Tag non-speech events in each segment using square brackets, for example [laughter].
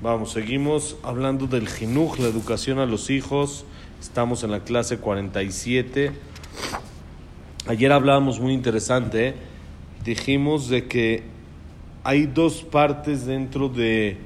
Vamos, seguimos hablando del jinuj, la educación a los hijos. Estamos en la clase 47. Ayer hablábamos muy interesante. ¿eh? Dijimos de que hay dos partes dentro de,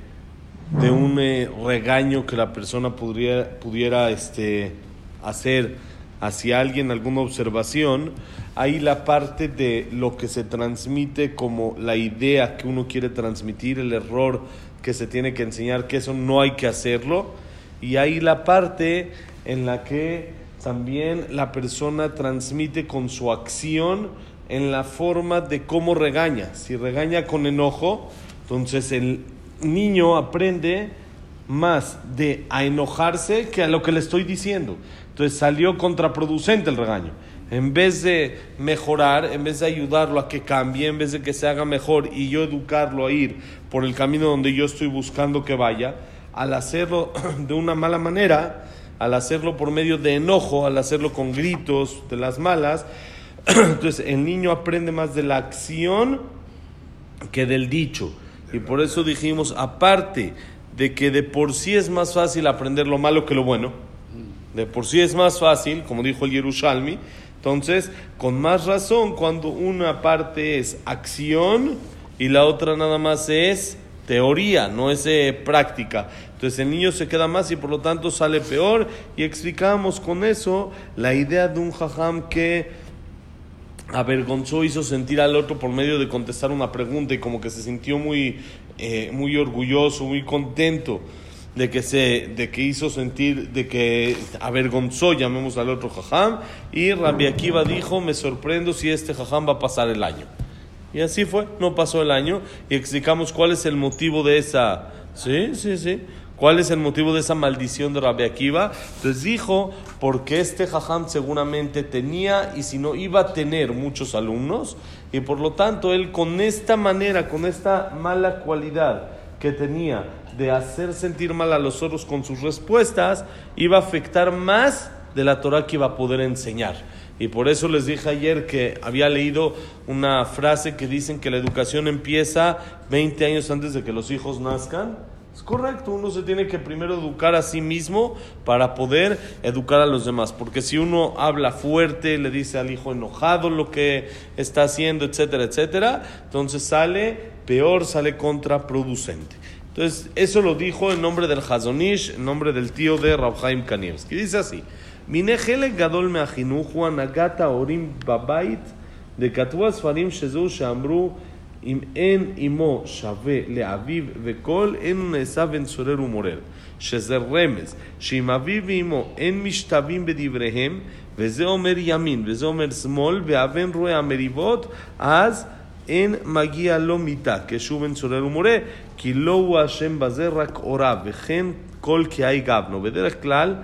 de un eh, regaño que la persona podría, pudiera este, hacer hacia alguien, alguna observación. Hay la parte de lo que se transmite como la idea que uno quiere transmitir, el error que se tiene que enseñar, que eso no hay que hacerlo. Y hay la parte en la que también la persona transmite con su acción en la forma de cómo regaña. Si regaña con enojo, entonces el niño aprende más de a enojarse que a lo que le estoy diciendo. Entonces salió contraproducente el regaño. En vez de mejorar, en vez de ayudarlo a que cambie, en vez de que se haga mejor y yo educarlo a ir por el camino donde yo estoy buscando que vaya, al hacerlo [clears throat] de una mala manera, al hacerlo por medio de enojo, al hacerlo con gritos de las malas, [clears throat] entonces el niño aprende más de la acción que del dicho. Y por eso dijimos, aparte de que de por sí es más fácil aprender lo malo que lo bueno, de por sí es más fácil, como dijo el Yerushalmi, entonces, con más razón, cuando una parte es acción y la otra nada más es teoría, no es eh, práctica. Entonces el niño se queda más y por lo tanto sale peor y explicamos con eso la idea de un jajam que avergonzó, hizo sentir al otro por medio de contestar una pregunta y como que se sintió muy, eh, muy orgulloso, muy contento de que se de que hizo sentir de que avergonzó llamemos al otro jajam y Rabbi Akiva dijo me sorprendo si este jajam va a pasar el año y así fue no pasó el año y explicamos cuál es el motivo de esa sí sí sí. Cuál es el motivo de esa maldición de Rabbi Akiva entonces dijo porque este jajam seguramente tenía y si no iba a tener muchos alumnos y por lo tanto él con esta manera con esta mala cualidad que tenía de hacer sentir mal a los otros con sus respuestas, iba a afectar más de la Torah que iba a poder enseñar. Y por eso les dije ayer que había leído una frase que dicen que la educación empieza 20 años antes de que los hijos nazcan. Es correcto, uno se tiene que primero educar a sí mismo para poder educar a los demás. Porque si uno habla fuerte, le dice al hijo enojado lo que está haciendo, etcétera, etcétera, entonces sale peor, sale contraproducente. Entonces, eso lo dijo en nombre del Hazonish, en nombre del tío de Rabhaim Kanievski. Dice así: Minejele gadol meachinuchu anagata orim babait de katua sfarim shezu sheamru אם אין עמו שווה לאביו וכל, אין הוא נעשה בן צורר ומורר. שזה רמז, שאם אביו ואמו אין משתווים בדבריהם, וזה אומר ימין וזה אומר שמאל, והבן רואה המריבות, אז אין מגיע לו מיתה, כשהוא בן צורר ומורה, כי לא הוא השם בזה, רק הוריו, וכן כל קהי גבנו. בדרך כלל,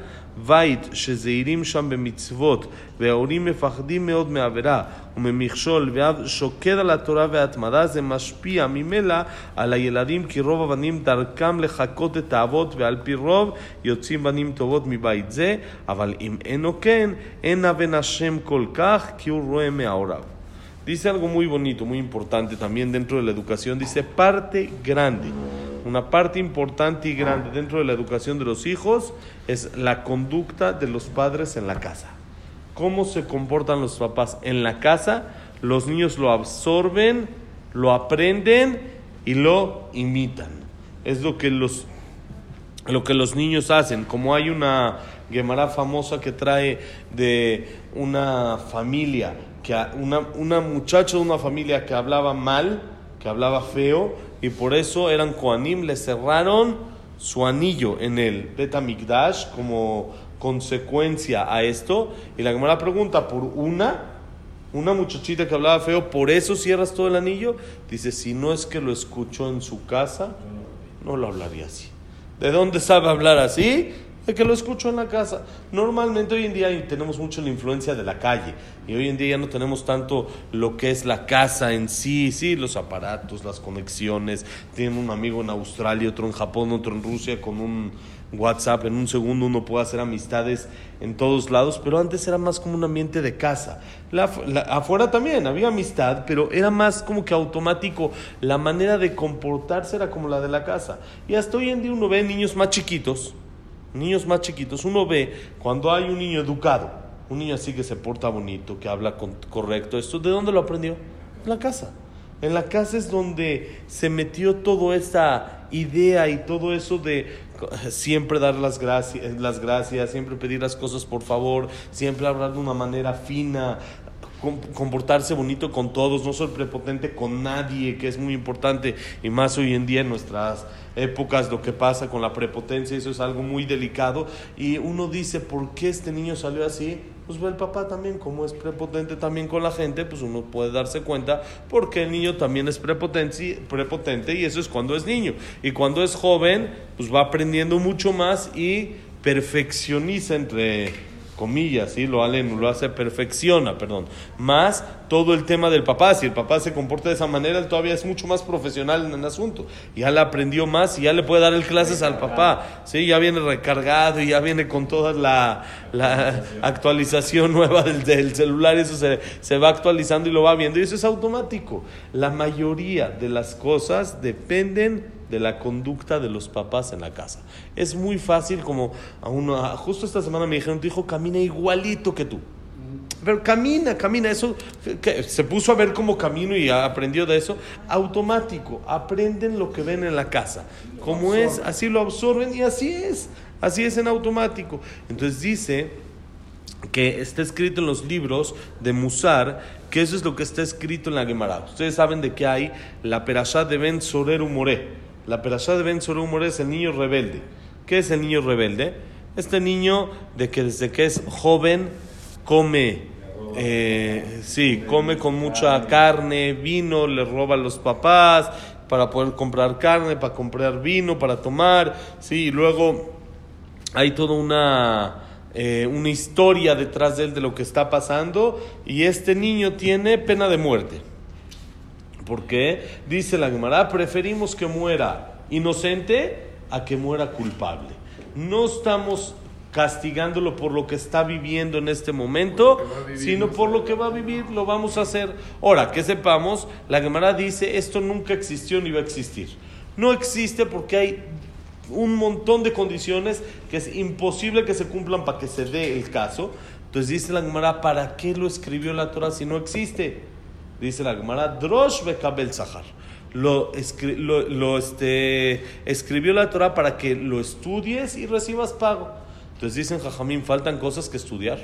בית שזהירים שם במצוות וההורים מפחדים מאוד מעבירה וממכשול ואף שוקד על התורה וההתמדה זה משפיע ממילא על הילדים כי רוב הבנים דרכם לחקות את האבות ועל פי רוב יוצאים בנים טובות מבית זה אבל אם אינו כן אין הבן השם כל כך כי הוא רואה מההוריו Dice algo muy bonito, muy importante también dentro de la educación. Dice parte grande. Una parte importante y grande dentro de la educación de los hijos es la conducta de los padres en la casa. Cómo se comportan los papás en la casa, los niños lo absorben, lo aprenden y lo imitan. Es lo que los, lo que los niños hacen. Como hay una Gemara famosa que trae de una familia que una, una muchacha de una familia que hablaba mal, que hablaba feo, y por eso eran Koanim, le cerraron su anillo en el Betamigdash como consecuencia a esto. Y la Gemara pregunta, ¿por una? Una muchachita que hablaba feo, ¿por eso cierras todo el anillo? Dice, si no es que lo escuchó en su casa, no lo hablaría así. ¿De dónde sabe hablar así? De que lo escucho en la casa. Normalmente hoy en día tenemos mucho la influencia de la calle y hoy en día ya no tenemos tanto lo que es la casa en sí, sí, los aparatos, las conexiones. Tienen un amigo en Australia, otro en Japón, otro en Rusia con un WhatsApp, en un segundo uno puede hacer amistades en todos lados, pero antes era más como un ambiente de casa. afuera también había amistad, pero era más como que automático. La manera de comportarse era como la de la casa. Y hasta hoy en día uno ve niños más chiquitos, niños más chiquitos, uno ve cuando hay un niño educado, un niño así que se porta bonito, que habla correcto, esto, ¿de dónde lo aprendió? En la casa. En la casa es donde se metió toda esa idea y todo eso de siempre dar las gracias, las gracias, siempre pedir las cosas por favor, siempre hablar de una manera fina, comportarse bonito con todos, no ser prepotente con nadie, que es muy importante, y más hoy en día en nuestras épocas lo que pasa con la prepotencia, eso es algo muy delicado, y uno dice, ¿por qué este niño salió así? pues el papá también, como es prepotente también con la gente, pues uno puede darse cuenta porque el niño también es prepotente, prepotente y eso es cuando es niño. Y cuando es joven, pues va aprendiendo mucho más y perfeccioniza entre comillas, ¿sí? lo, lo hace perfecciona, perdón. Más todo el tema del papá, si el papá se comporta de esa manera, él todavía es mucho más profesional en el asunto. Ya le aprendió más y ya le puede dar el clases al papá, ¿sí? ya viene recargado y ya viene con toda la, actualización nueva del, celular, eso se, se va actualizando y lo va viendo y eso es automático. La mayoría de las cosas dependen de la conducta de los papás en la casa. Es muy fácil como a uno, justo esta semana me dijeron, tu hijo camina igualito que tú. Pero camina, camina, eso que se puso a ver cómo camino y aprendió de eso, automático, aprenden lo que ven en la casa. Como es, así lo absorben y así es, así es en automático. Entonces dice que está escrito en los libros de Musar, que eso es lo que está escrito en la Gemara. Ustedes saben de que hay la perashá de Ben Soreru More la perashá de Ben Sorumor es el niño rebelde. ¿Qué es el niño rebelde? Este niño de que desde que es joven come, eh, sí, come con mucha carne, vino, le roba a los papás para poder comprar carne, para comprar vino, para tomar, sí, y luego hay toda una, eh, una historia detrás de él de lo que está pasando y este niño tiene pena de muerte. Porque dice la Gemara, preferimos que muera inocente a que muera culpable. No estamos castigándolo por lo que está viviendo en este momento, sino por lo que va a vivir, lo vamos a hacer. Ahora, que sepamos, la Gemara dice, esto nunca existió ni va a existir. No existe porque hay un montón de condiciones que es imposible que se cumplan para que se dé el caso. Entonces dice la Gemara, ¿para qué lo escribió la Torah si no existe? Dice la Gemara, Drosh Bekabel Zahar. Lo, lo, este, escribió la Torah para que lo estudies y recibas pago. Entonces dicen, Jajamín, faltan cosas que estudiar.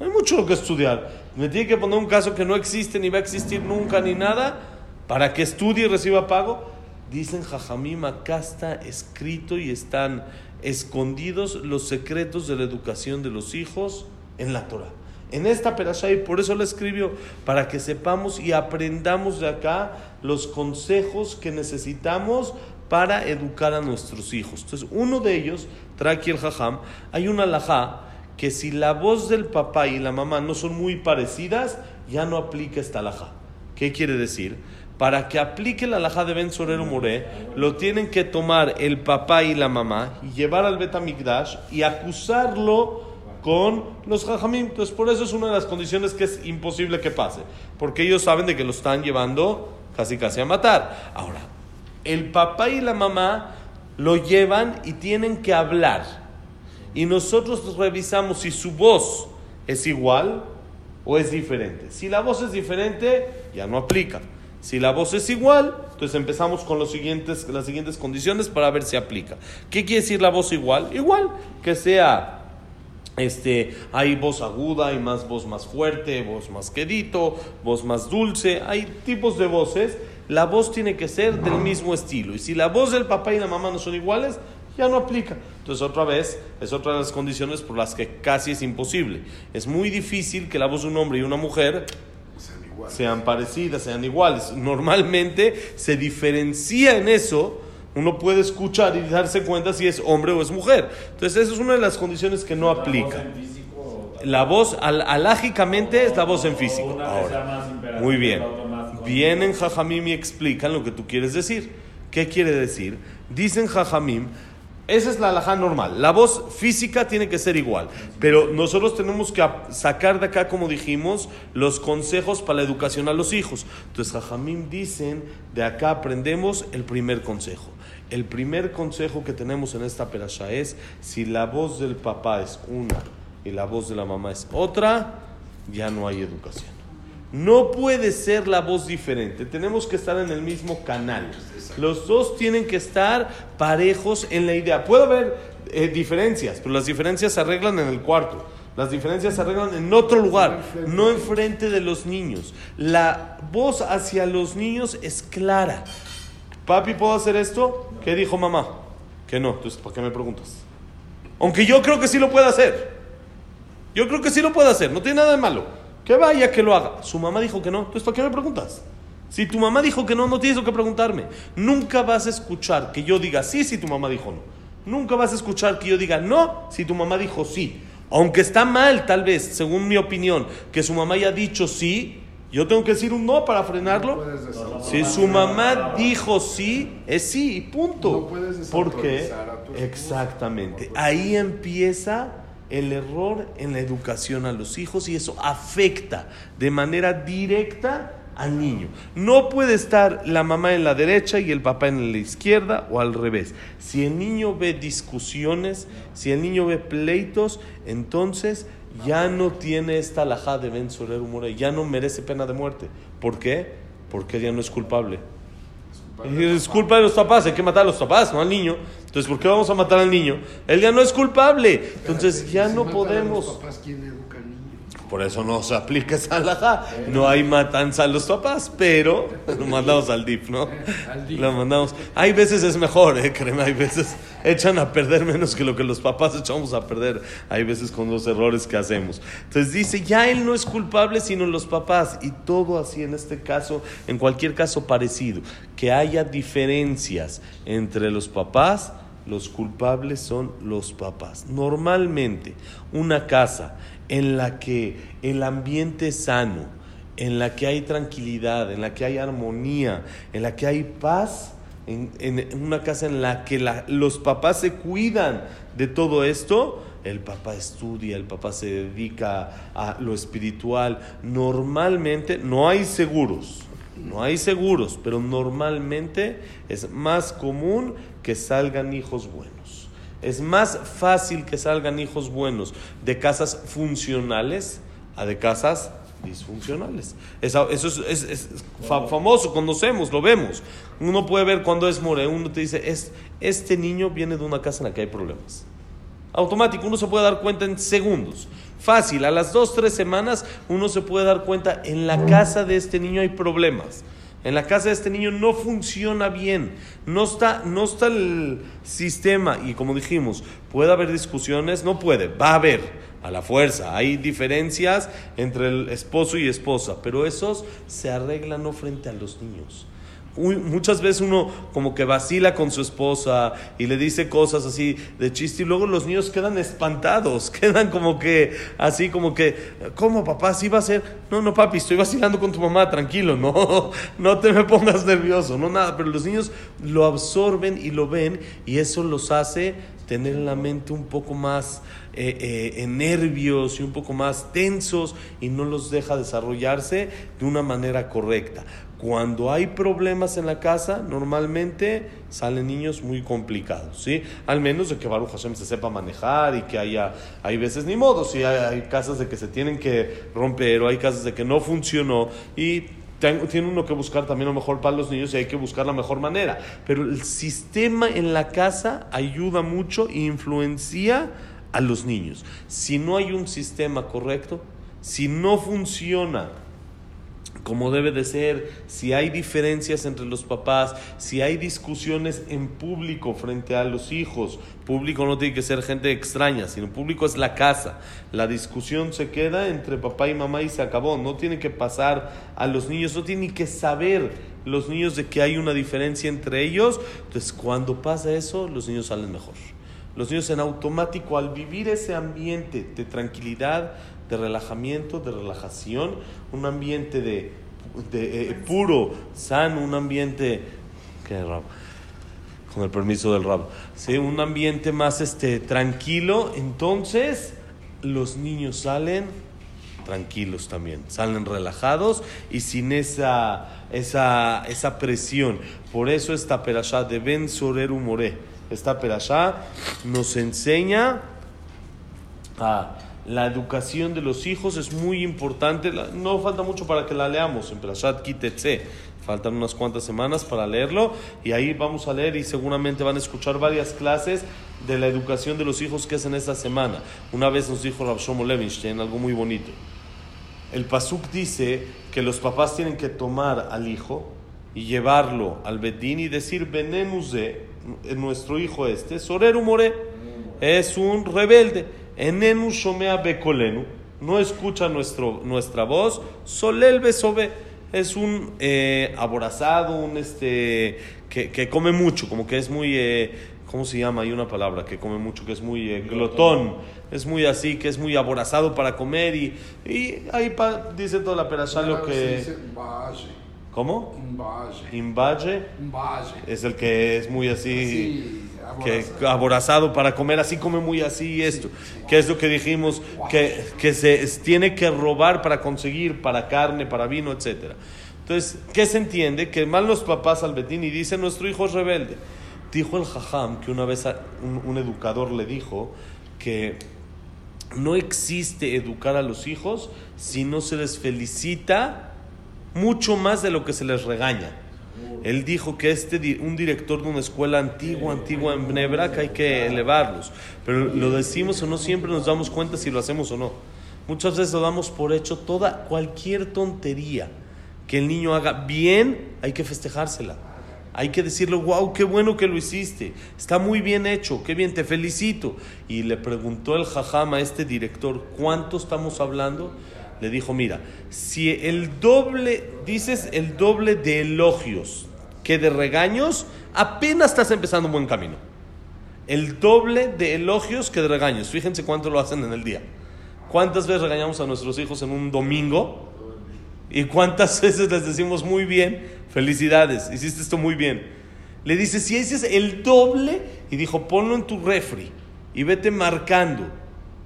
Hay mucho que estudiar. Me tiene que poner un caso que no existe, ni va a existir nunca, ni nada, para que estudie y reciba pago. Dicen, Jajamín, acá está escrito y están escondidos los secretos de la educación de los hijos en la Torah en esta perashá y por eso la escribió, para que sepamos y aprendamos de acá los consejos que necesitamos para educar a nuestros hijos. Entonces, uno de ellos, trae aquí el jajam, hay una alajá que si la voz del papá y la mamá no son muy parecidas, ya no aplica esta alajá. ¿Qué quiere decir? Para que aplique la alajá de Ben Sorero Moré, lo tienen que tomar el papá y la mamá y llevar al Betamigdash y acusarlo con los jajamim. Entonces, por eso es una de las condiciones que es imposible que pase, porque ellos saben de que lo están llevando casi casi a matar. Ahora, el papá y la mamá lo llevan y tienen que hablar. Y nosotros revisamos si su voz es igual o es diferente. Si la voz es diferente, ya no aplica. Si la voz es igual, entonces empezamos con los siguientes, las siguientes condiciones para ver si aplica. ¿Qué quiere decir la voz igual? Igual, que sea este, hay voz aguda, hay más voz más fuerte, voz más quedito, voz más dulce, hay tipos de voces. La voz tiene que ser del mismo estilo. Y si la voz del papá y la mamá no son iguales, ya no aplica. Entonces, otra vez, es otra de las condiciones por las que casi es imposible. Es muy difícil que la voz de un hombre y una mujer sean, parecidas, sean iguales. Normalmente se diferencia en eso Uno puede escuchar y darse cuenta si es hombre o es mujer. Entonces, esa es una de las condiciones que no aplica. La voz, al, alágicamente, es la voz en físico. Ahora, muy bien. Vienen Jajamim y explican lo que tú quieres decir. ¿Qué quiere decir? Dicen Jajamim esa es la alhaja normal. La voz física tiene que ser igual. Pero nosotros tenemos que sacar de acá, como dijimos, los consejos para la educación a los hijos. Entonces, Jajamim dicen, de acá aprendemos el primer consejo. El primer consejo que tenemos en esta perasha es, si la voz del papá es una y la voz de la mamá es otra, ya no hay educación. No puede ser la voz diferente. Tenemos que estar en el mismo canal. Los dos tienen que estar parejos en la idea. Puede haber eh, diferencias, pero las diferencias se arreglan en el cuarto. Las diferencias se arreglan en otro lugar, no enfrente de los niños. La voz hacia los niños es clara. Papi, ¿puedo hacer esto? ¿Qué dijo mamá? Que no. Entonces, ¿por qué me preguntas? Aunque yo creo que sí lo puede hacer. Yo creo que sí lo puede hacer. No tiene nada de malo. Que vaya, que lo haga. Su mamá dijo que no. Entonces, ¿para qué me preguntas? Si tu mamá dijo que no, no tienes que preguntarme. Nunca vas a escuchar que yo diga sí si tu mamá dijo no. Nunca vas a escuchar que yo diga no si tu mamá dijo sí. Aunque está mal, tal vez, según mi opinión, que su mamá haya dicho sí, yo tengo que decir un no para frenarlo. si su mamá dijo sí, es sí y punto. No ¿Por qué? Exactamente. Ahí empieza el error en la educación a los hijos y eso afecta de manera directa al niño. No puede estar la mamá en la derecha y el papá en la izquierda o al revés. Si el niño ve discusiones, si el niño ve pleitos, entonces ya no tiene esta alajá de Ben Soler Humor, ya no merece pena de muerte. ¿Por qué? Porque ya no es culpable. Es culpa de los papás, hay que matar a los papás, no al niño. Entonces, ¿por qué vamos a matar al niño? Él ya no es culpable. Entonces, ya no podemos. Por eso no se aplica esa. No hay matanza a los papás, pero lo mandamos al DIF, ¿no? Lo mandamos. Hay veces es mejor, ¿eh? Créeme, hay veces echan a perder menos que lo que los papás echamos a perder. Hay veces con los errores que hacemos. Entonces dice, ya él no es culpable, sino los papás. Y todo así en este caso, en cualquier caso parecido. Que haya diferencias entre los papás los culpables son los papás. Normalmente, una casa en la que el ambiente es sano, en la que hay tranquilidad, en la que hay armonía, en la que hay paz, en, una casa en la que los papás se cuidan de todo esto, el papá estudia, el papá se dedica a lo espiritual. Normalmente no hay seguros, no hay seguros, pero normalmente es más común que salgan hijos buenos. Es más fácil que salgan hijos buenos de casas funcionales a de casas disfuncionales. Eso, es, famoso, conocemos, lo vemos. Uno puede ver cuando es more, uno te dice, es, este niño viene de una casa en la que hay problemas. Automático, uno se puede dar cuenta en segundos. Fácil, a las dos, tres semanas uno se puede dar cuenta, en la casa de este niño hay problemas. En la casa de este niño no funciona bien, no está, no está el sistema. Y como dijimos, puede haber discusiones, no puede, va a haber a la fuerza, hay diferencias entre el esposo y esposa, pero esos se arreglan no frente a los niños muchas veces uno como que vacila con su esposa y le dice cosas así de chiste y luego los niños quedan espantados, [laughs] quedan como que así como que, ¿cómo papá? ¿Sí va a ser? No, no papi, estoy vacilando con tu mamá, tranquilo, [laughs] no, no te me pongas nervioso, no nada, pero los niños lo absorben y lo ven y eso los hace tener la mente un poco más eh, eh, en nervios y un poco más tensos y no los deja desarrollarse de una manera correcta. Cuando hay problemas en la casa, normalmente salen niños muy complicados, ¿sí? Al menos de que Baruch Hashem se sepa manejar y que haya, hay veces ni modo, ¿sí? Hay, casas de que se tienen que romper o hay casas de que no funcionó y tiene uno que buscar también lo mejor para los niños y hay que buscar la mejor manera. Pero el sistema en la casa ayuda mucho e influencia a los niños. Si no hay un sistema correcto, si no funciona como debe de ser, si hay diferencias entre los papás, si hay discusiones en público frente a los hijos, público no tiene que ser gente extraña, sino público es la casa. La discusión se queda entre papá y mamá y se acabó, no tiene que pasar a los niños, no tienen que saber los niños de que hay una diferencia entre ellos. Entonces, cuando pasa eso, los niños salen mejor. Los niños en automático, al vivir ese ambiente de tranquilidad, de relajamiento, de relajación, un ambiente de, de eh, puro, sano, un ambiente... ¿Qué rab? Con el permiso del rab. ¿sí? Un ambiente más este, tranquilo, entonces los niños salen tranquilos también, salen relajados y sin esa, esa, esa presión. Por eso esta perashá de Ben Soreru More, esta perashá nos enseña a la educación de los hijos es muy importante. No falta mucho para que la leamos en Perashat Kitetse. Faltan unas cuantas semanas para leerlo y ahí vamos a leer y seguramente van a escuchar varias clases de la educación de los hijos que hacen esta semana. Una vez nos dijo Rav Shlomo Levinstein algo muy bonito. El Pasuk dice que los papás tienen que tomar al hijo y llevarlo al Bedín y decir, Benenuze, nuestro hijo este, Soreru More, es un rebelde. Enenu Shomea Bekolenu, no escucha nuestro, nuestra voz, Solel Besobe, es un eh, aborazado, un este, que, que, come mucho, como que es muy... Eh, ¿cómo se llama? Hay una palabra que come mucho, que es muy eh, glotón, es muy así, que es muy aborazado para comer y, y ahí pa, dice toda la perashá lo que... ¿Cómo? Imbaje. Es el que es muy así, que aborazado para comer, así come muy así esto. Que es lo que dijimos, que, que se tiene que robar para conseguir, para carne, para vino, etc. Entonces, ¿qué se entiende? Que mal los papás al Betín y dicen, nuestro hijo es rebelde. Dijo el jajam que una vez un, un educador le dijo que no existe educar a los hijos si no se les felicita mucho más de lo que se les regaña. Él dijo que este un director de una escuela antigua, antigua en Bnebrak, hay que elevarlos. Pero lo decimos o no siempre nos damos cuenta si lo hacemos o no. Muchas veces lo damos por hecho toda cualquier tontería que el niño haga bien, hay que festejársela. Hay que decirle, wow, qué bueno que lo hiciste. Está muy bien hecho, qué bien, te felicito. Y le preguntó el jajama a este director, ¿cuánto estamos hablando? Le dijo, mira, si el doble, dices el doble de elogios que de regaños, apenas estás empezando un buen camino. El doble de elogios que de regaños. Fíjense cuánto lo hacen en el día. ¿Cuántas veces regañamos a nuestros hijos en un domingo? ¿Y cuántas [laughs] veces les decimos muy bien? Felicidades, hiciste esto muy bien. Le dice, si ese es el doble, y dijo, ponlo en tu refri y vete marcando.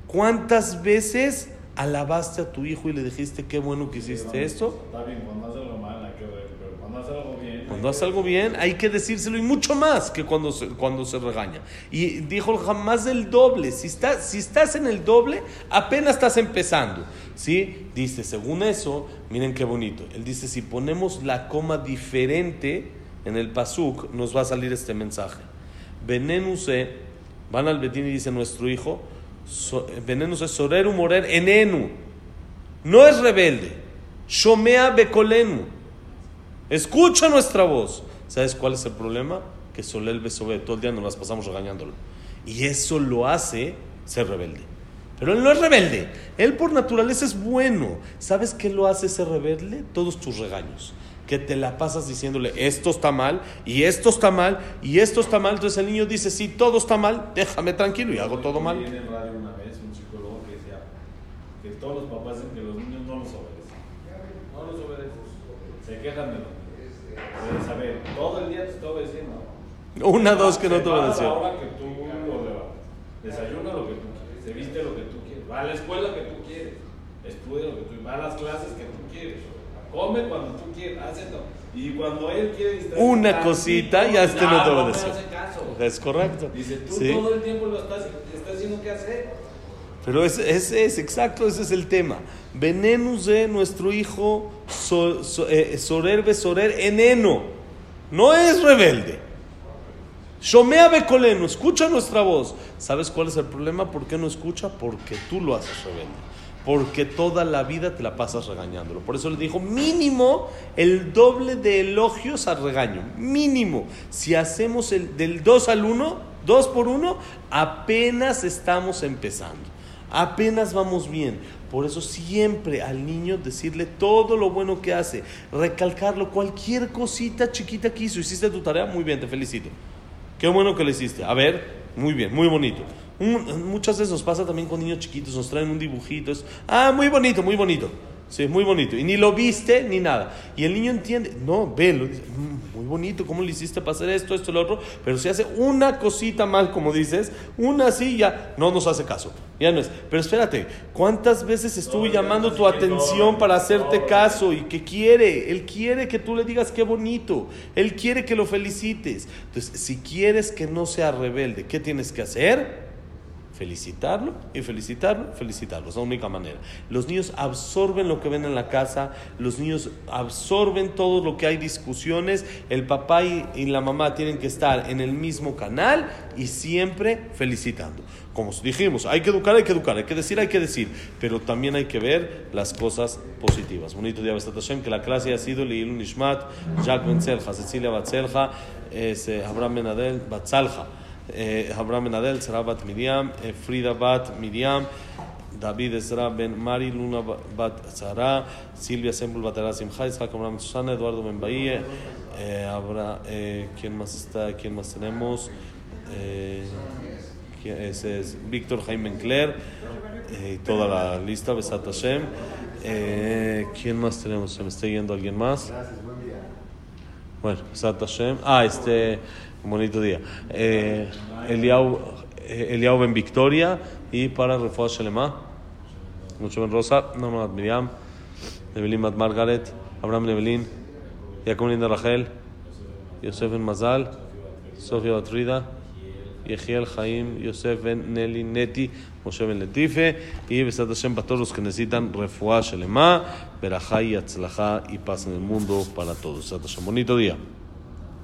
¿Cuántas veces alabaste a tu hijo y le dijiste qué bueno que hiciste esto? Está bien, cuando hace algo mal hay que ver, pero cuando hace algo bien. Cuando hace algo bien hay que decírselo y mucho más que cuando se, cuando se regaña. Y dijo jamás del doble. Si, estás si estás en el doble, apenas estás empezando. ¿Sí? Dice, según eso, miren qué bonito. Él dice, si ponemos la coma diferente en el pasuk, nos va a salir este mensaje. Venenuse, van al Betín y dice nuestro hijo, so, venenuse soreru morer enenu. No es rebelde. Shomea bekolenu. Escucha nuestra voz. ¿Sabes cuál es el problema? Que Solel Besobe, todo el día nos las pasamos regañándolo. Y eso lo hace ser rebelde. Pero él no es rebelde. Él por naturaleza es bueno. ¿Sabes qué lo hace ser rebelde? Todos tus regaños. Que te la pasas diciéndole, esto está mal, y esto está mal, y esto está mal. Entonces el niño dice, sí, todo está mal, déjame tranquilo y hago todo mal. En el radio una vez un psicólogo que decía que todos los papás dicen que los niños no los obedecen. No los obedecen. Se quejan de los niños. Deben saber, todo el día te está obedeciendo. Una, dos que no te Se para a la obedeció. hora que tú lo levantas. Desayuna lo que tú quieres. Se viste lo que tú quieres. Va a la escuela que tú quieres. Estudia lo que tú quieres. Va a las clases que tú quieres. Come cuando tú quieres. Hace todo. Y cuando él quiere distraerse Una cosita, ya este no te obedeció. hace caso. Es correcto. Dice, tú Sí. todo el tiempo lo estás, estás diciendo qué hacer. Pero es, es, es exacto, ese es el tema. Venenus de nuestro hijo so, so, eh, Sorer Besorer eneno. No es rebelde. Shomea Becoleno, escucha nuestra voz. ¿Sabes cuál es el problema? ¿Por qué no escucha? Porque tú lo haces rebelde. Porque toda la vida te la pasas regañándolo. Por eso le dijo mínimo el doble de elogios al regaño. Mínimo. Si hacemos el del 2 al 1, 2 por 1, apenas estamos empezando. Apenas vamos bien. Por eso siempre al niño decirle todo lo bueno que hace, recalcarlo, cualquier cosita chiquita que hizo, hiciste tu tarea, muy bien, te felicito. Qué bueno que lo hiciste. A ver, muy bien, muy bonito. Muchas veces nos pasa también con niños chiquitos, nos traen un dibujito, es, ah, muy bonito, muy bonito. Sí, muy bonito. Y ni lo viste ni nada. Y el niño entiende, no, ve, lo dice, mm, muy bonito, ¿cómo le hiciste para hacer esto, esto, lo otro? Pero si hace una cosita mal, como dices, una ya no nos hace caso. Ya no es. Pero espérate, ¿cuántas veces estuvo llamando tu atención para hacerte caso? ¿Y qué quiere? Él quiere que tú le digas qué bonito. Él quiere que lo felicites. Entonces, si quieres que no sea rebelde, ¿qué tienes que hacer? Felicitarlo y felicitarlo, felicitarlo. Es la única manera. Los niños absorben lo que ven en la casa, los niños absorben todo lo que hay discusiones. El papá y, la mamá tienen que estar en el mismo canal y siempre felicitando. Como dijimos, hay que educar, hay que educar, hay que decir, hay que decir, pero también hay que ver las cosas positivas. Bonito día, Bestat Hashem, que la clase ha sido Leilun Nishmat, Jack Benzelja, Cecilia Batzelja, eh, eh, Abraham Ben Adel, Sarah Bat Miriam, eh, Frida Bat Miriam, David Ezra Ben Mari, Luna Bat Zara, Silvia Sempul Batara Simcha, Isaac Abraham Susana, Eduardo Ben Bahía, eh, ¿quién más está? ¿Quién más tenemos? Es, Víctor Jaime Encler, eh, toda la lista, Besat Hashem. ¿Quién más tenemos? ¿Se me está yendo alguien más? Bueno, Besat Hashem. Ah, este... Bonito día. Eh, Eliau, eh, Eliau en Victoria y para Refuah Shelema. Mucho ben Rosa, Norma Miriam, Nevelin Mat Margaret, Abraham Nevelin, Jacob Linda Rachel, Yosef Ben Mazal, Sofía Batrida, Yehiel Jaim, Yosef Ben Nelly Neti, Moshe Ben Letife y Besat Hashem para todos los que necesitan Refuah Shelema, Berajá y y paz en el mundo para todos. Besat Hashem. Bonito día.